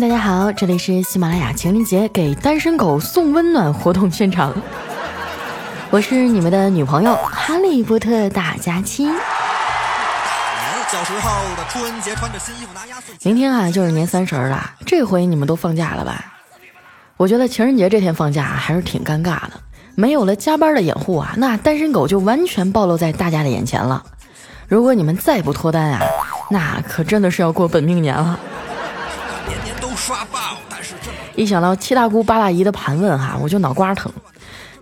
大家好，这里是喜马拉雅情人节给单身狗送温暖活动现场，我是你们的女朋友哈利波特大假期。小时候的春节穿着新衣服拿压岁明天啊就是年三十了，这回你们都放假了吧？我觉得情人节这天放假还是挺尴尬的，没有了加班的掩护啊，那单身狗就完全暴露在大家的眼前了。如果你们再不脱单啊，那可真的是要过本命年了。一想到七大姑八大姨的盘问哈，我就脑瓜疼。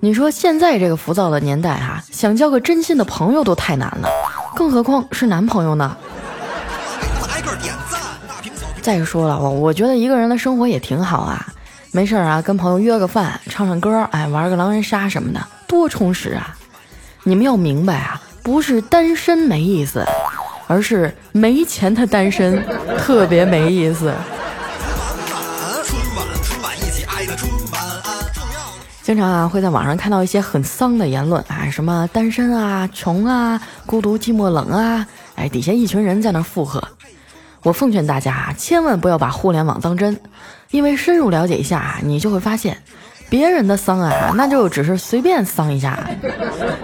你说现在这个浮躁的年代哈，想交个真心的朋友都太难了，更何况是男朋友呢？再说了，我我觉得一个人的生活也挺好啊，没事啊，跟朋友约个饭，唱唱歌，哎，玩个狼人杀什么的，多充实啊！你们要明白啊，不是单身没意思，而是没钱的单身特别没意思。经常啊会在网上看到一些很丧的言论啊，什么单身啊、穷啊、孤独寂寞冷啊，哎，底下一群人在那附和。我奉劝大家啊，千万不要把互联网当真，因为深入了解一下啊，你就会发现，别人的丧啊，那就只是随便丧一下，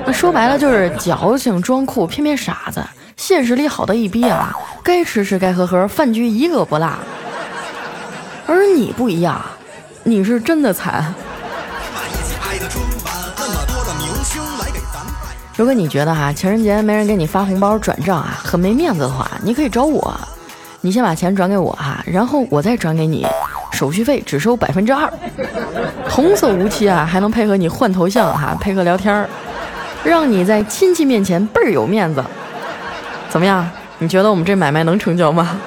那说白了就是矫情装酷骗骗傻子，现实里好的一逼啊，该吃吃该喝喝，饭局一个不落。而你不一样，你是真的惨。如果你觉得哈情人节没人给你发红包转账啊很没面子的话，你可以找我，你先把钱转给我哈，然后我再转给你，手续费只收百分之二，童叟无欺啊，还能配合你换头像哈，配合聊天儿，让你在亲戚面前倍儿有面子。怎么样？你觉得我们这买卖能成交吗？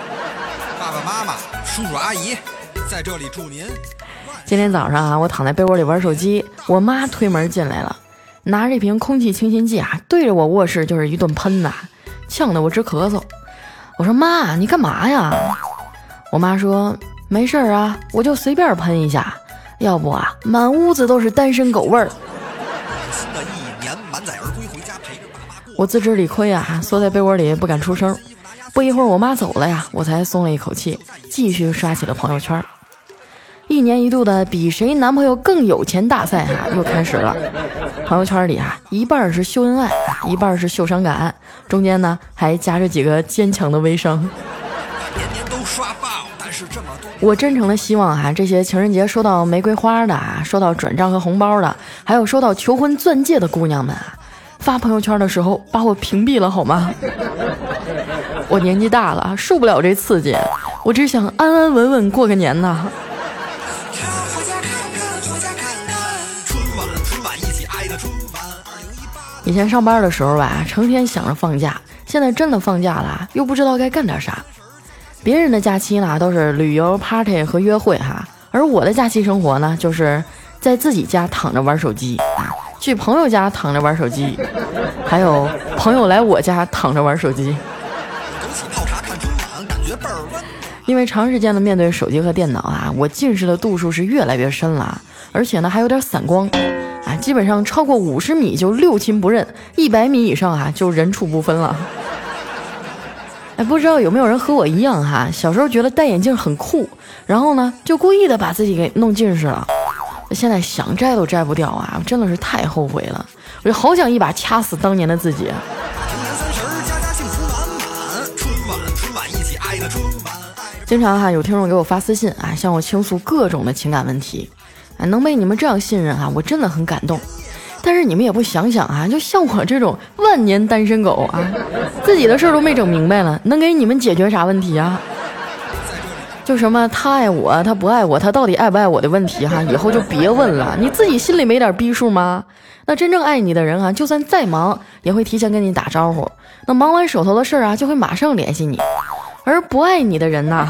爸爸妈妈、叔叔阿姨，在这里祝您。今天早上啊，我躺在被窝里玩手机，我妈推门进来了。拿着一瓶空气清新剂啊，对着我卧室就是一顿喷呐，呛得我直咳嗽。我说妈，你干嘛呀？我妈说没事儿啊，我就随便喷一下，要不啊，满屋子都是单身狗味儿。新的一年满载而归，回家陪着爸妈。我自知理亏啊，缩在被窝里不敢出声。不一会儿，我妈走了呀，我才松了一口气，继续刷起了朋友圈。一年一度的比谁男朋友更有钱大赛哈又开始了，朋友圈里啊一半是秀恩爱，一半是秀伤感，中间呢还夹着几个坚强的微商。年年都刷爆，但是这么多，我真诚的希望哈这些情人节收到玫瑰花的啊，收到转账和红包的，还有收到求婚钻戒的姑娘们啊，发朋友圈的时候把我屏蔽了好吗？我年纪大了，受不了这刺激，我只想安安稳稳过个年呐。以前上班的时候吧，成天想着放假，现在真的放假了，又不知道该干点啥。别人的假期呢都是旅游、party 和约会哈，而我的假期生活呢，就是在自己家躺着玩手机啊，去朋友家躺着玩手机，还有朋友来我家躺着玩手机。因为长时间的面对手机和电脑啊，我近视的度数是越来越深了，而且呢还有点散光。基本上超过五十米就六亲不认，一百米以上啊就人畜不分了。哎，不知道有没有人和我一样哈？小时候觉得戴眼镜很酷，然后呢就故意的把自己给弄近视了。现在想摘都摘不掉啊，真的是太后悔了。我就好想一把掐死当年的自己。经常哈有听众给我发私信啊，向我倾诉各种的情感问题。啊，能被你们这样信任啊，我真的很感动。但是你们也不想想啊，就像我这种万年单身狗啊，自己的事儿都没整明白了，能给你们解决啥问题啊？就什么他爱我，他不爱我，他到底爱不爱我的问题哈，以后就别问了。你自己心里没点逼数吗？那真正爱你的人啊，就算再忙，也会提前跟你打招呼。那忙完手头的事儿啊，就会马上联系你。而不爱你的人呐，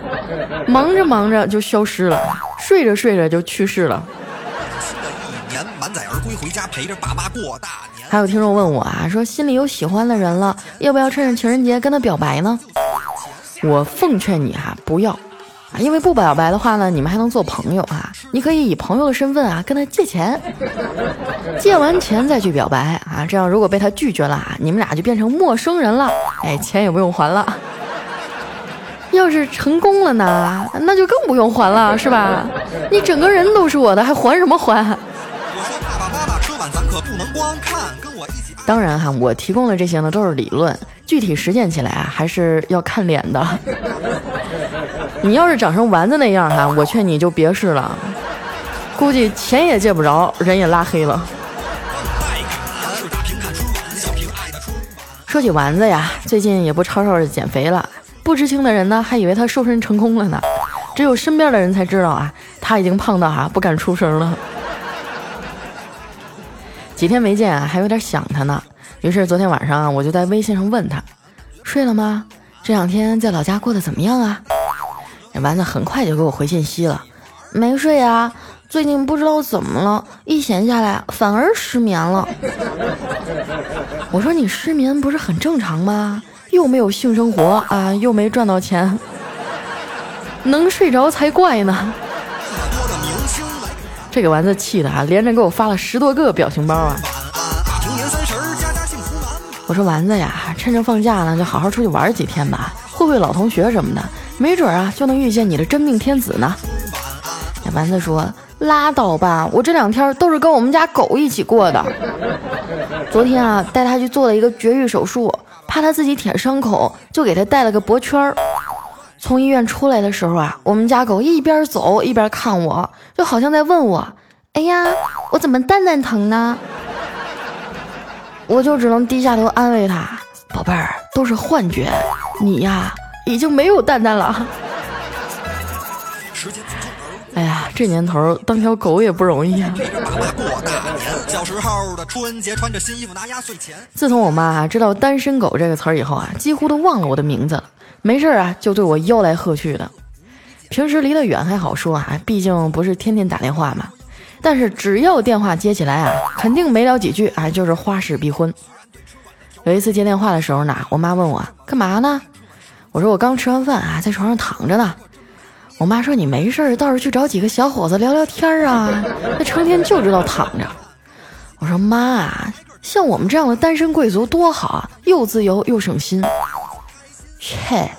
忙着忙着就消失了，睡着睡着就去世了。新的一年满载而归，回家陪着爸妈过大年。还有听众问我啊，说心里有喜欢的人了，要不要趁着情人节跟他表白呢？我奉劝你哈，不要啊，因为不表白的话呢，你们还能做朋友啊。你可以以朋友的身份啊跟他借钱，借完钱再去表白啊，这样如果被他拒绝了啊，你们俩就变成陌生人了，哎，钱也不用还了。要是成功了呢，那就更不用还了，是吧？你整个人都是我的，还还什么还？当然哈，我提供的这些呢都是理论，具体实践起来啊还是要看脸的。你要是长成丸子那样哈，我劝你就别试了，估计钱也借不着，人也拉黑了。说起丸子呀，最近也不吵吵着减肥了，不知情的人呢还以为他瘦身成功了呢，只有身边的人才知道啊，他已经胖到哈不敢出声了。几天没见啊，还有点想他呢。于是昨天晚上啊，我就在微信上问他，睡了吗？这两天在老家过得怎么样啊？那丸子很快就给我回信息了，没睡啊，最近不知道怎么了，一闲下来反而失眠了。我说你失眠不是很正常吗？又没有性生活啊，又没赚到钱，能睡着才怪呢。这个丸子气的啊，连着给我发了十多个表情包啊！我说丸子呀，趁着放假呢，就好好出去玩几天吧，会会老同学什么的，没准啊就能遇见你的真命天子呢。丸子说：“拉倒吧，我这两天都是跟我们家狗一起过的。昨天啊，带它去做了一个绝育手术，怕它自己舔伤口，就给它戴了个脖圈儿。”从医院出来的时候啊，我们家狗一边走一边看我，就好像在问我：“哎呀，我怎么蛋蛋疼呢？”我就只能低下头安慰它：“宝贝儿，都是幻觉，你呀已经没有蛋蛋了。”哎呀，这年头当条狗也不容易啊。时候的春节穿着新衣服拿压岁钱自从我妈知道“单身狗”这个词儿以后啊，几乎都忘了我的名字了。没事啊，就对我吆来喝去的。平时离得远还好说啊，毕竟不是天天打电话嘛。但是只要电话接起来啊，肯定没聊几句啊，就是花式逼婚。有一次接电话的时候呢，我妈问我干嘛呢？我说我刚吃完饭啊，在床上躺着呢。我妈说你没事倒是去找几个小伙子聊聊天啊，那成天就知道躺着。我说妈，像我们这样的单身贵族多好啊，又自由又省心。切，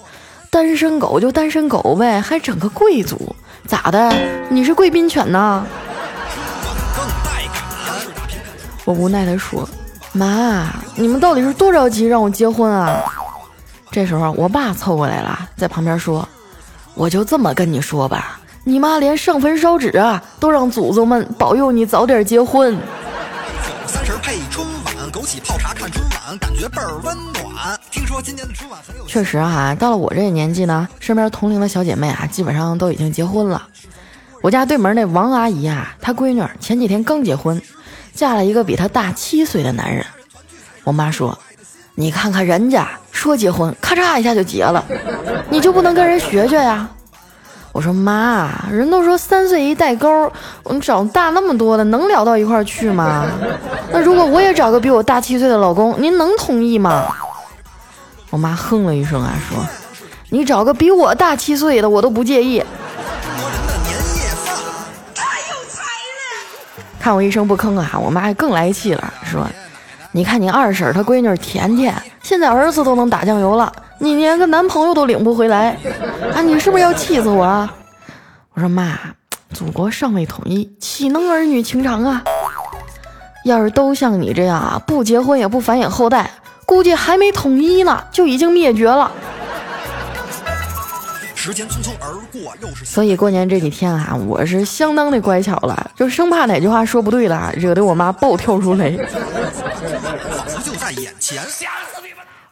单身狗就单身狗呗，还整个贵族，咋的？你是贵宾犬呢？我无奈地说：“妈，你们到底是多着急让我结婚啊？”这时候，我爸凑过来了，在旁边说：“我就这么跟你说吧，你妈连上坟烧纸啊，都让祖宗们保佑你早点结婚。”三十配春晚，枸杞泡茶看春晚，感觉倍儿温暖。听说今年的春晚很有确实哈，到了我这个年纪呢，身边同龄的小姐妹啊，基本上都已经结婚了。我家对门那王阿姨啊，她闺女前几天刚结婚，嫁了一个比她大七岁的男人。我妈说：“你看看人家说结婚，咔嚓一下就结了，你就不能跟人学学呀？”我说妈，人都说三岁一代沟，我找大那么多的，能聊到一块儿去吗？那如果我也找个比我大七岁的老公，您能同意吗？我妈哼了一声啊，说：“你找个比我大七岁的，我都不介意。”看我一声不吭啊，我妈更来气了，说：“你看你二婶她闺女甜甜，现在儿子都能打酱油了。”你连个男朋友都领不回来啊！你是不是要气死我啊？我说妈，祖国尚未统一，岂能儿女情长啊？要是都像你这样啊，不结婚也不繁衍后代，估计还没统一呢，就已经灭绝了。时间匆匆而过，又是所以过年这几天啊，我是相当的乖巧了，就生怕哪句话说不对了，惹得我妈暴跳如雷。就在眼前。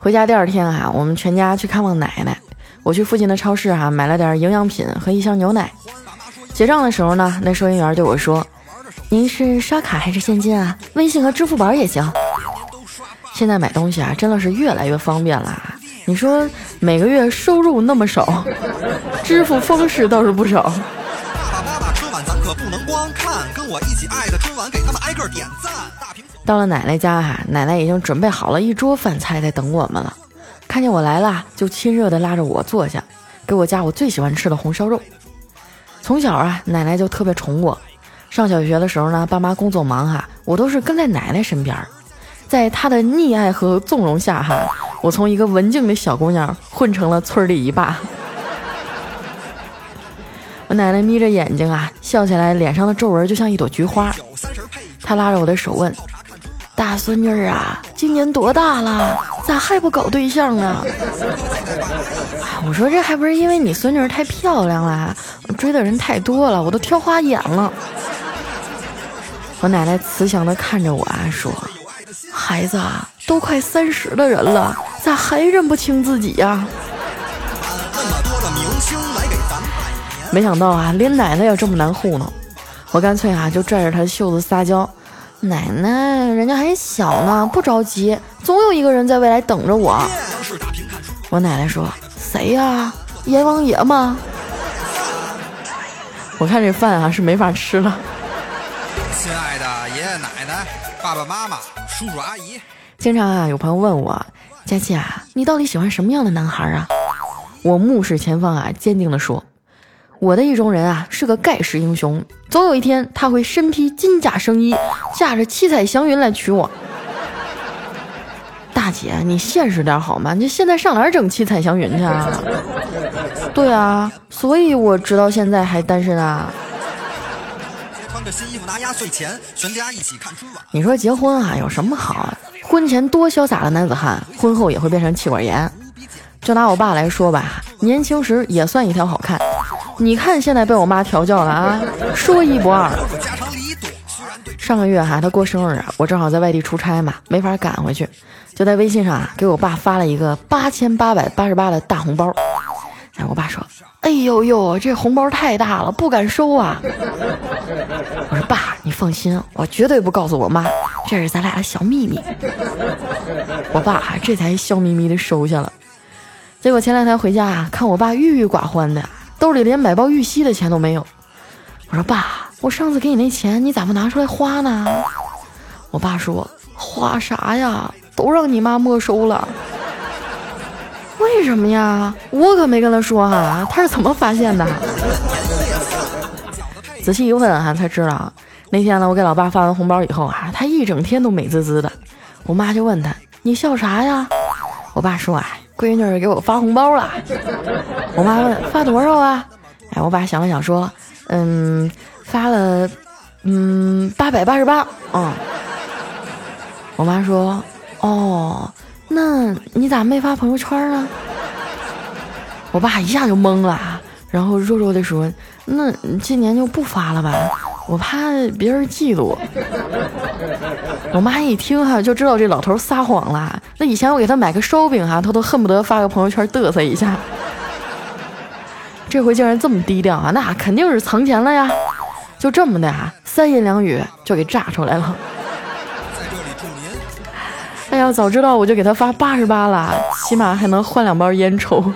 回家第二天啊，我们全家去看望奶奶。我去附近的超市哈，买了点营养品和一箱牛奶。结账的时候呢，那收银员对我说：“您是刷卡还是现金啊？微信和支付宝也行。”现在买东西啊，真的是越来越方便了。你说每个月收入那么少，支付方式倒是不少。爸爸妈妈，春晚咱可不能光看，跟我一起爱的春晚，给他们挨个点赞。到了奶奶家哈，奶奶已经准备好了一桌饭菜在等我们了。看见我来了，就亲热地拉着我坐下，给我夹我最喜欢吃的红烧肉。从小啊，奶奶就特别宠我。上小学的时候呢，爸妈工作忙哈，我都是跟在奶奶身边。在她的溺爱和纵容下哈，我从一个文静的小姑娘混成了村里一霸。我奶奶眯着眼睛啊，笑起来脸上的皱纹就像一朵菊花。她拉着我的手问：“大孙女啊，今年多大了？咋还不搞对象呢？”我说：“这还不是因为你孙女太漂亮了，追的人太多了，我都挑花眼了。”我奶奶慈祥地看着我啊，说：“孩子啊，都快三十的人了，咋还认不清自己呀？”没想到啊，连奶奶也这么难糊弄，我干脆啊就拽着她的袖子撒娇：“奶奶，人家还小呢，不着急，总有一个人在未来等着我。”我奶奶说：“谁呀？阎王爷吗？”我看这饭啊是没法吃了。亲爱的爷爷奶奶、爸爸妈妈、叔叔阿姨，经常啊有朋友问我：“佳琪啊，你到底喜欢什么样的男孩啊？”我目视前方啊，坚定地说。我的意中人啊是个盖世英雄，总有一天他会身披金甲圣衣，驾着七彩祥云来娶我。大姐，你现实点好吗？你现在上哪儿整七彩祥云去啊？对啊，所以我直到现在还单身啊。穿个新衣服拿压岁钱，全家一起看春晚。你说结婚啊有什么好啊？婚前多潇洒的男子汉，婚后也会变成气管炎。就拿我爸来说吧，年轻时也算一条好汉。你看，现在被我妈调教了啊，说一不二。上个月哈，他过生日，我正好在外地出差嘛，没法赶回去，就在微信上啊给我爸发了一个八千八百八十八的大红包。哎，我爸说：“哎呦呦，这红包太大了，不敢收啊。”我说：“爸，你放心，我绝对不告诉我妈，这是咱俩的小秘密。”我爸这才笑眯眯的收下了。结果前两天回家啊，看我爸郁郁寡欢的。兜里连买包玉溪的钱都没有。我说爸，我上次给你那钱，你咋不拿出来花呢？我爸说花啥呀，都让你妈没收了。为什么呀？我可没跟他说哈，他是怎么发现的？仔细一问啊，才知道那天呢，我给老爸发完红包以后啊，他一整天都美滋滋的。我妈就问他，你笑啥呀？我爸说啊。闺女给我发红包了，我妈问发多少啊？哎，我爸想了想说，嗯，发了，嗯，八百八十八。嗯，我妈说，哦，那你咋没发朋友圈呢？我爸一下就懵了，然后弱弱的说，那今年就不发了吧。我怕别人嫉妒。我妈一听哈，就知道这老头撒谎了。那以前我给他买个烧饼哈，他都恨不得发个朋友圈嘚瑟一下。这回竟然这么低调啊，那肯定是藏钱了呀。就这么的啊，三言两语就给炸出来了。哎呀，早知道我就给他发八十八了，起码还能换两包烟抽。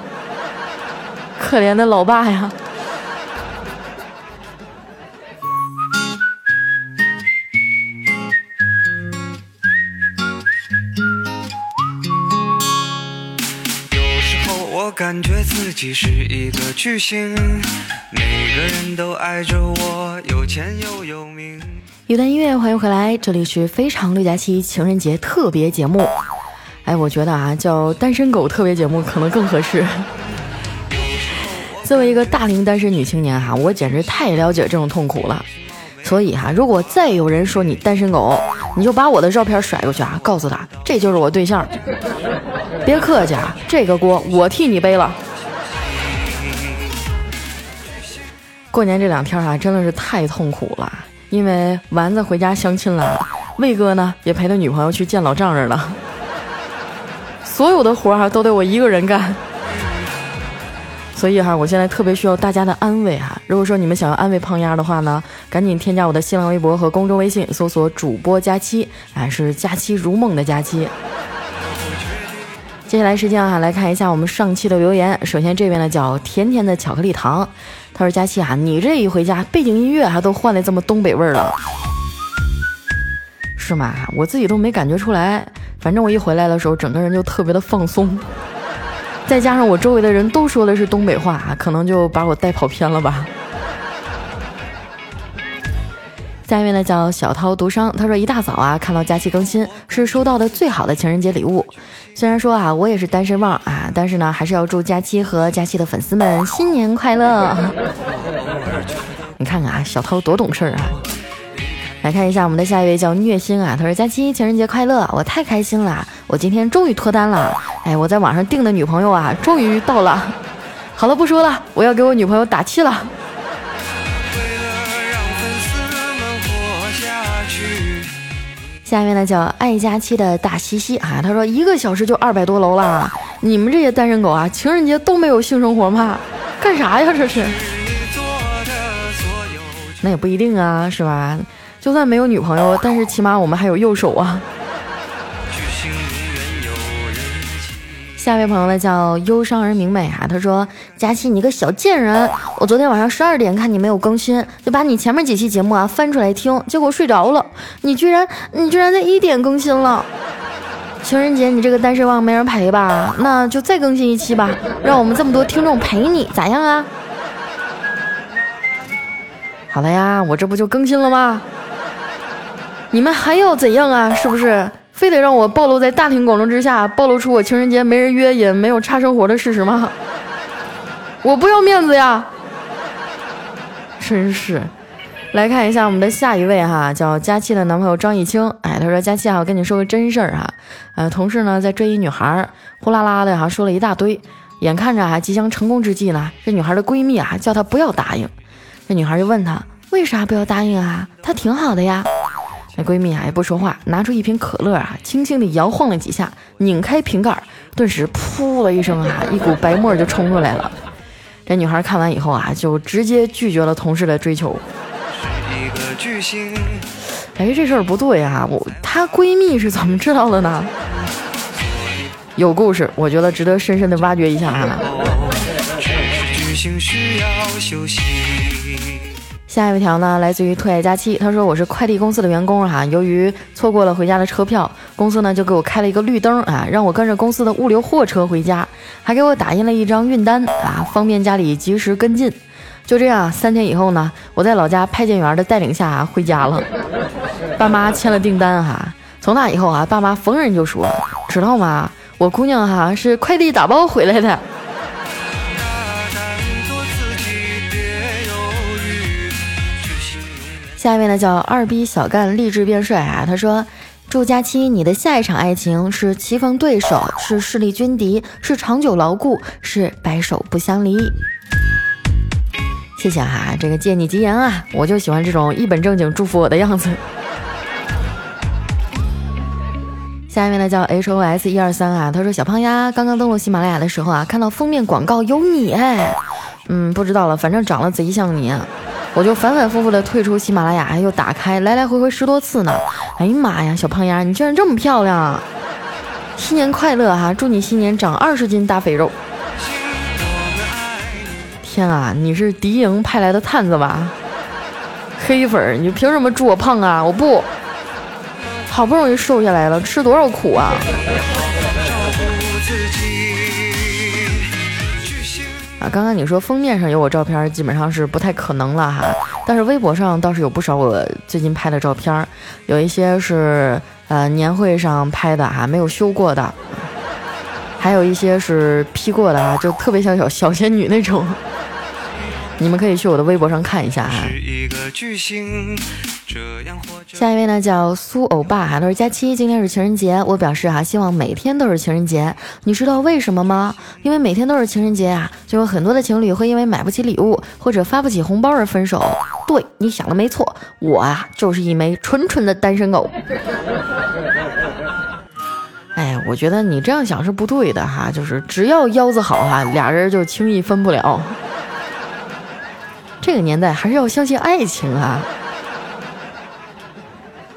可怜的老爸呀。感觉自己是一个巨星，每个人都爱着我，有钱又有名。一段音乐，欢迎回来，这里是非常六加七情人节特别节目。哎，我觉得啊，叫单身狗特别节目可能更合适。作为一个大龄单身女青年哈，我简直太了解这种痛苦了。所以哈，如果再有人说你单身狗，你就把我的照片甩过去啊，告诉他这就是我对象。别客气啊，这个锅我替你背了。过年这两天啊，真的是太痛苦了，因为丸子回家相亲了，魏哥呢也陪他女朋友去见老丈人了，所有的活儿都得我一个人干。所以哈，我现在特别需要大家的安慰哈。如果说你们想要安慰胖丫的话呢，赶紧添加我的新浪微博和公众微信，搜索主播佳期，啊，是佳期如梦的佳期。接下来时间啊，来看一下我们上期的留言。首先这边呢叫甜甜的巧克力糖，他说：“佳期啊，你这一回家，背景音乐还都换的这么东北味儿了，是吗？我自己都没感觉出来。反正我一回来的时候，整个人就特别的放松，再加上我周围的人都说的是东北话，可能就把我带跑偏了吧。”下面呢叫小涛独伤，他说一大早啊看到佳期更新，是收到的最好的情人节礼物。虽然说啊我也是单身汪啊，但是呢还是要祝佳期和佳期的粉丝们新年快乐。你看看啊，小涛多懂事啊！来看一下我们的下一位叫虐心啊，他说：“佳期情人节快乐，我太开心了，我今天终于脱单了。哎，我在网上订的女朋友啊，终于到了。好了，不说了，我要给我女朋友打气了。”下面呢叫爱佳期的大西西啊，他说一个小时就二百多楼了，你们这些单身狗啊，情人节都没有性生活吗？干啥呀这是？那也不一定啊，是吧？就算没有女朋友，但是起码我们还有右手啊。下一位朋友呢叫忧伤而明媚啊，他说：“佳期，你个小贱人！我昨天晚上十二点看你没有更新，就把你前面几期节目啊翻出来听，结果睡着了。你居然，你居然在一点更新了！情人节你这个单身汪没人陪吧？那就再更新一期吧，让我们这么多听众陪你，咋样啊？好了呀，我这不就更新了吗？你们还要怎样啊？是不是？”非得让我暴露在大庭广众之下，暴露出我情人节没人约也没有差生活的事实吗？我不要面子呀！真是，来看一下我们的下一位哈，叫佳期的男朋友张艺清。哎，他说佳期啊，我跟你说个真事儿哈。呃，同事呢在追一女孩，呼啦啦的哈说了一大堆，眼看着啊即将成功之际呢，这女孩的闺蜜啊叫她不要答应。这女孩就问她为啥不要答应啊？她挺好的呀。闺蜜啊也不说话，拿出一瓶可乐啊，轻轻地摇晃了几下，拧开瓶盖，顿时噗的一声啊，一股白沫就冲出来了。这女孩看完以后啊，就直接拒绝了同事的追求。哎，这事儿不对啊，我她闺蜜是怎么知道的呢？有故事，我觉得值得深深的挖掘一下啊。下一条呢，来自于特爱佳期。他说：“我是快递公司的员工哈，由于错过了回家的车票，公司呢就给我开了一个绿灯啊，让我跟着公司的物流货车回家，还给我打印了一张运单啊，方便家里及时跟进。就这样，三天以后呢，我在老家派件员的带领下回家了。爸妈签了订单哈，从那以后啊，爸妈逢人就说，知道吗？我姑娘哈是快递打包回来的。”下一位呢叫二逼小干励志变帅啊，他说：“祝佳期你的下一场爱情是棋逢对手，是势力均敌，是长久牢固，是白首不相离。”谢谢哈，这个借你吉言啊，我就喜欢这种一本正经祝福我的样子。下一位呢叫 H O S 一二三啊，他说：“小胖丫刚刚登录喜马拉雅的时候啊，看到封面广告有你哎，嗯，不知道了，反正长得贼像你。”我就反反复复的退出喜马拉雅，又打开，来来回回十多次呢。哎呀妈呀，小胖丫，你居然这么漂亮啊！新年快乐哈，祝你新年长二十斤大肥肉。天啊，你是敌营派来的探子吧？黑粉，你凭什么祝我胖啊？我不，好不容易瘦下来了，吃多少苦啊！啊，刚刚你说封面上有我照片，基本上是不太可能了哈。但是微博上倒是有不少我最近拍的照片，有一些是呃年会上拍的哈，没有修过的，还有一些是 P 过的啊，就特别像小小仙女那种。你们可以去我的微博上看一下哈。下一位呢叫苏欧巴哈，他说佳期今天是情人节，我表示哈希望每天都是情人节。你知道为什么吗？因为每天都是情人节啊，就有很多的情侣会因为买不起礼物或者发不起红包而分手。对你想的没错，我啊就是一枚纯纯的单身狗。哎，我觉得你这样想是不对的哈，就是只要腰子好哈，俩人就轻易分不了。这个年代还是要相信爱情啊！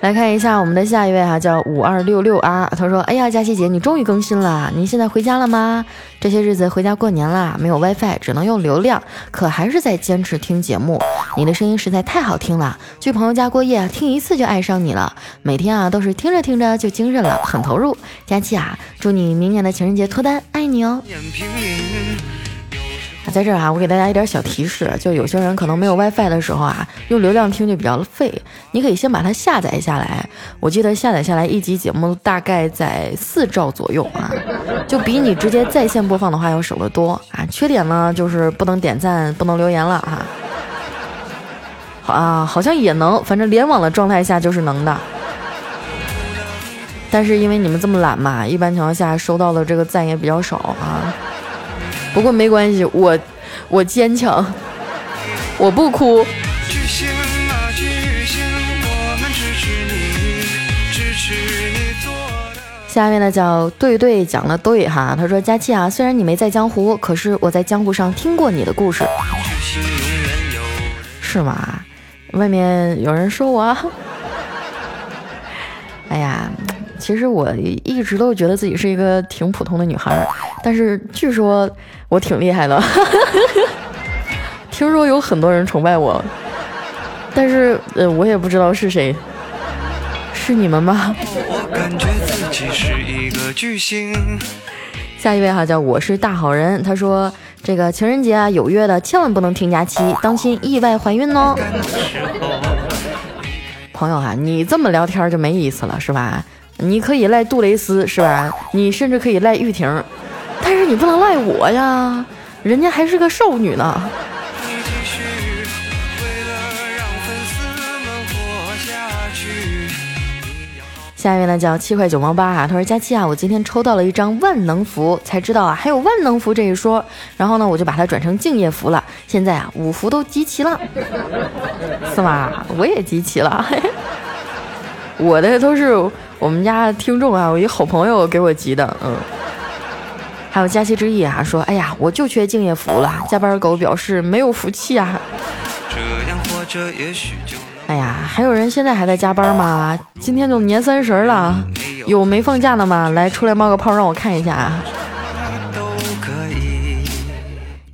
来看一下我们的下一位哈，叫五二六六啊他说：“哎呀，佳琪姐，你终于更新了，你现在回家了吗？这些日子回家过年啦，没有 WiFi，只能用流量，可还是在坚持听节目。你的声音实在太好听了，去朋友家过夜，听一次就爱上你了。每天啊，都是听着听着就精神了，很投入。佳琪啊，祝你明年的情人节脱单，爱你哦。”在这儿啊，我给大家一点小提示，就有些人可能没有 WiFi 的时候啊，用流量听就比较费。你可以先把它下载下来，我记得下载下来一集节目大概在四兆左右啊，就比你直接在线播放的话要省得多啊。缺点呢就是不能点赞，不能留言了啊。啊，好像也能，反正联网的状态下就是能的。但是因为你们这么懒嘛，一般情况下收到的这个赞也比较少啊。不过没关系，我我坚强，我不哭。下面呢叫对对讲的对哈，他说佳期啊，虽然你没在江湖，可是我在江湖上听过你的故事，是吗？外面有人说我，哎呀。其实我一直都觉得自己是一个挺普通的女孩，但是据说我挺厉害的。听说有很多人崇拜我，但是呃，我也不知道是谁，是你们吗？我感觉自己是一个巨星下一位哈叫我是大好人，他说这个情人节啊有约的千万不能听假期，当心意外怀孕哦。朋友啊，你这么聊天就没意思了是吧？你可以赖杜蕾斯是吧？你甚至可以赖玉婷，但是你不能赖我呀，人家还是个少女呢。下一位呢叫七块九毛八啊，他说佳期啊，我今天抽到了一张万能符，才知道啊还有万能符这一说，然后呢我就把它转成敬业符了，现在啊五福都集齐了，是吧？我也集齐了，我的都是。我们家听众啊，我一好朋友给我急的，嗯，还有佳期之意啊，说，哎呀，我就缺敬业福了。加班狗表示没有福气啊。哎呀，还有人现在还在加班吗？今天都年三十了，有没放假的吗？来，出来冒个泡让我看一下啊。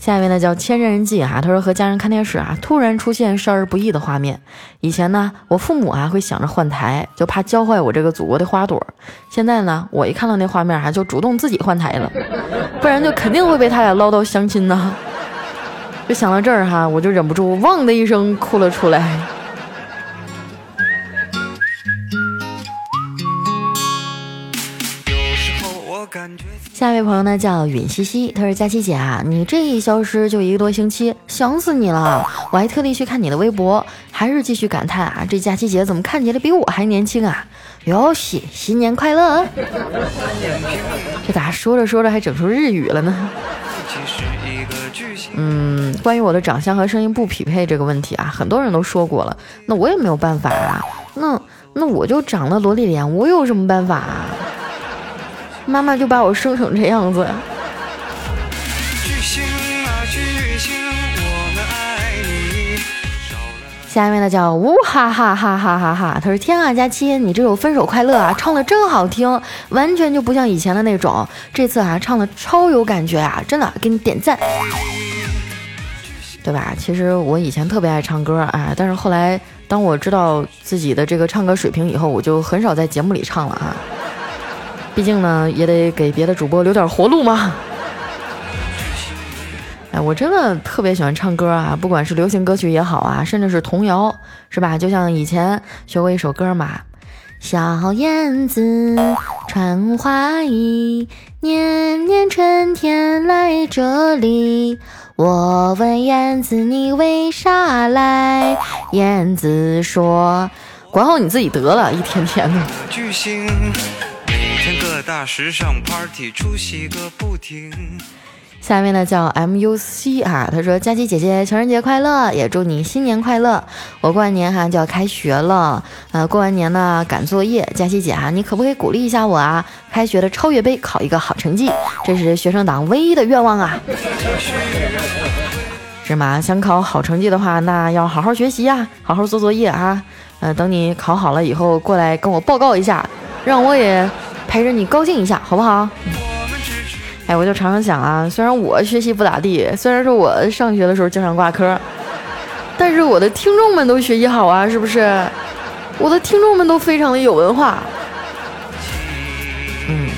下一位呢叫千人记哈，他说和家人看电视啊，突然出现少儿不宜的画面。以前呢，我父母啊会想着换台，就怕教坏我这个祖国的花朵。现在呢，我一看到那画面哈，就主动自己换台了，不然就肯定会被他俩唠叨相亲呢。就想到这儿哈，我就忍不住汪的一声哭了出来。下一位朋友呢叫允西西，他说佳琪姐啊，你这一消失就一个多星期，想死你了。我还特地去看你的微博，还是继续感叹啊，这佳琪姐怎么看起来比我还年轻啊？哟西，新年快乐！这咋说着说着还整出日语了呢？嗯，关于我的长相和声音不匹配这个问题啊，很多人都说过了，那我也没有办法啊。那那我就长了萝莉脸，我有什么办法啊？妈妈就把我生成这样子。下面呢叫呜哈哈哈哈哈哈，他说天啊，佳期，你这首《分手快乐》啊，唱的真好听，完全就不像以前的那种，这次啊唱的超有感觉啊，真的给你点赞，对吧？其实我以前特别爱唱歌啊，但是后来当我知道自己的这个唱歌水平以后，我就很少在节目里唱了啊。毕竟呢，也得给别的主播留点活路嘛。哎，我真的特别喜欢唱歌啊，不管是流行歌曲也好啊，甚至是童谣，是吧？就像以前学过一首歌嘛，“小燕子穿花衣，年年春天来这里。我问燕子你为啥来？燕子说，管好你自己得了，一天天的。”大时尚 party 出席个不停。下面呢叫 M U C 啊，他说：“佳琪姐姐，情人节快乐，也祝你新年快乐。我过完年哈就要开学了，呃，过完年呢赶作业。佳琪姐啊，你可不可以鼓励一下我啊？开学的超越杯考一个好成绩，这是学生党唯一的愿望啊。是吗？想考好成绩的话，那要好好学习呀，好好做作业啊。呃，等你考好了以后过来跟我报告一下，让我也。”陪着你高兴一下，好不好？哎，我就常常想啊，虽然我学习不咋地，虽然说我上学的时候经常挂科，但是我的听众们都学习好啊，是不是？我的听众们都非常的有文化。嗯，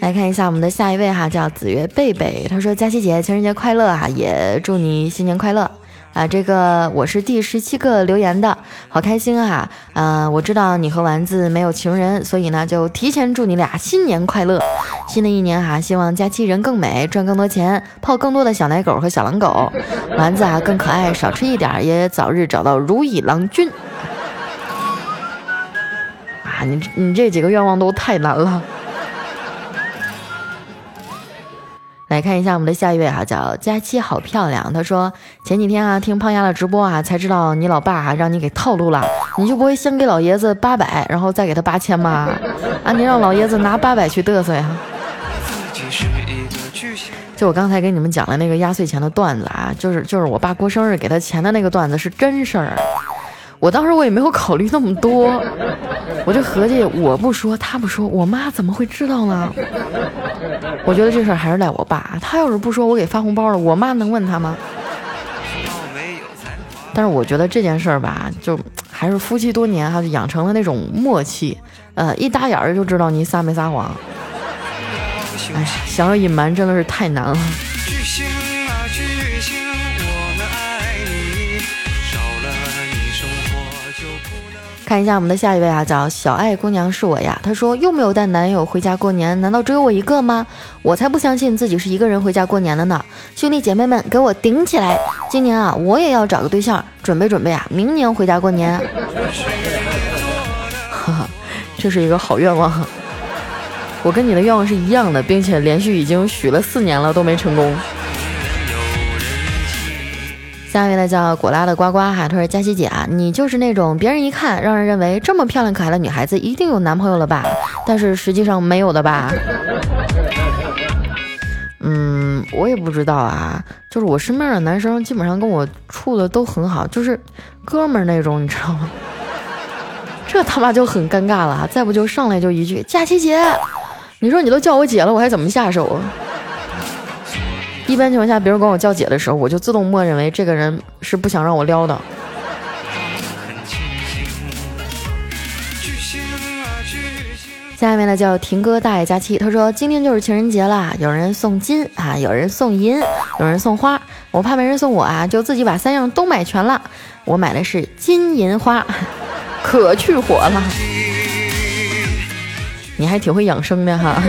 来看一下我们的下一位哈，叫子月贝贝，他说：“佳琪姐，情人节快乐啊，也祝你新年快乐。”啊，这个我是第十七个留言的，好开心啊！呃，我知道你和丸子没有情人，所以呢，就提前祝你俩新年快乐。新的一年哈，希望佳期人更美，赚更多钱，泡更多的小奶狗和小狼狗，丸子啊更可爱，少吃一点，也早日找到如意郎君。啊，你你这几个愿望都太难了。来看一下我们的下一位哈，叫佳期好漂亮。他说前几天啊听胖丫的直播啊，才知道你老爸啊让你给套路了，你就不会先给老爷子八百，然后再给他八千吗？啊，你让老爷子拿八百去嘚瑟呀？就我刚才给你们讲的那个压岁钱的段子啊，就是就是我爸过生日给他钱的那个段子是真事儿。我当时我也没有考虑那么多，我就合计我不说他不说，我妈怎么会知道呢？我觉得这事儿还是赖我爸，他要是不说我给发红包了，我妈能问他吗？但是我觉得这件事儿吧，就还是夫妻多年哈，就养成了那种默契，呃，一打眼儿就知道你撒没撒谎。哎，想要隐瞒真的是太难了。看一下我们的下一位啊，叫小爱姑娘是我呀。她说又没有带男友回家过年，难道只有我一个吗？我才不相信自己是一个人回家过年的呢。兄弟姐妹们，给我顶起来！今年啊，我也要找个对象，准备准备啊，明年回家过年。哈哈，这是一个好愿望。我跟你的愿望是一样的，并且连续已经许了四年了都没成功。下面呢叫果拉的呱呱哈，他说佳琪姐啊，你就是那种别人一看让人认为这么漂亮可爱的女孩子一定有男朋友了吧？但是实际上没有的吧？嗯，我也不知道啊，就是我身边的男生基本上跟我处的都很好，就是哥们儿那种，你知道吗？这他妈就很尴尬了，再不就上来就一句佳琪姐，你说你都叫我姐了，我还怎么下手啊？一般情况下，别人管我叫姐的时候，我就自动默认为这个人是不想让我撩的。下面呢叫婷哥大爷佳期，他说今天就是情人节啦，有人送金啊，有人送银，有人送花，我怕没人送我啊，就自己把三样都买全了。我买的是金银花，可去火了。你还挺会养生的哈。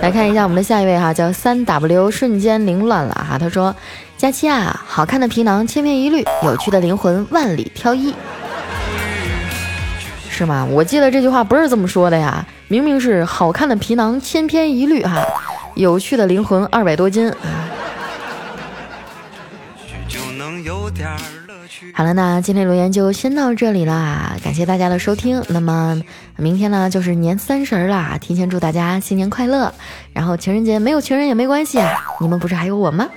来看一下我们的下一位哈，叫三 W 瞬间凌乱了哈。他说：“佳期啊，好看的皮囊千篇一律，有趣的灵魂万里挑一，是吗？我记得这句话不是这么说的呀，明明是好看的皮囊千篇一律哈，有趣的灵魂二百多斤。”好了，那今天留言就先到这里啦，感谢大家的收听。那么明天呢，就是年三十啦，提前祝大家新年快乐。然后情人节没有情人也没关系啊，你们不是还有我吗？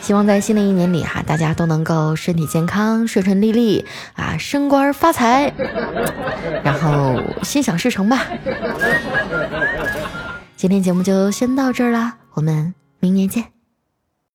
希望在新的一年里哈，大家都能够身体健康、顺顺利利啊，升官发财，然后心想事成吧。今天节目就先到这儿啦，我们明年见。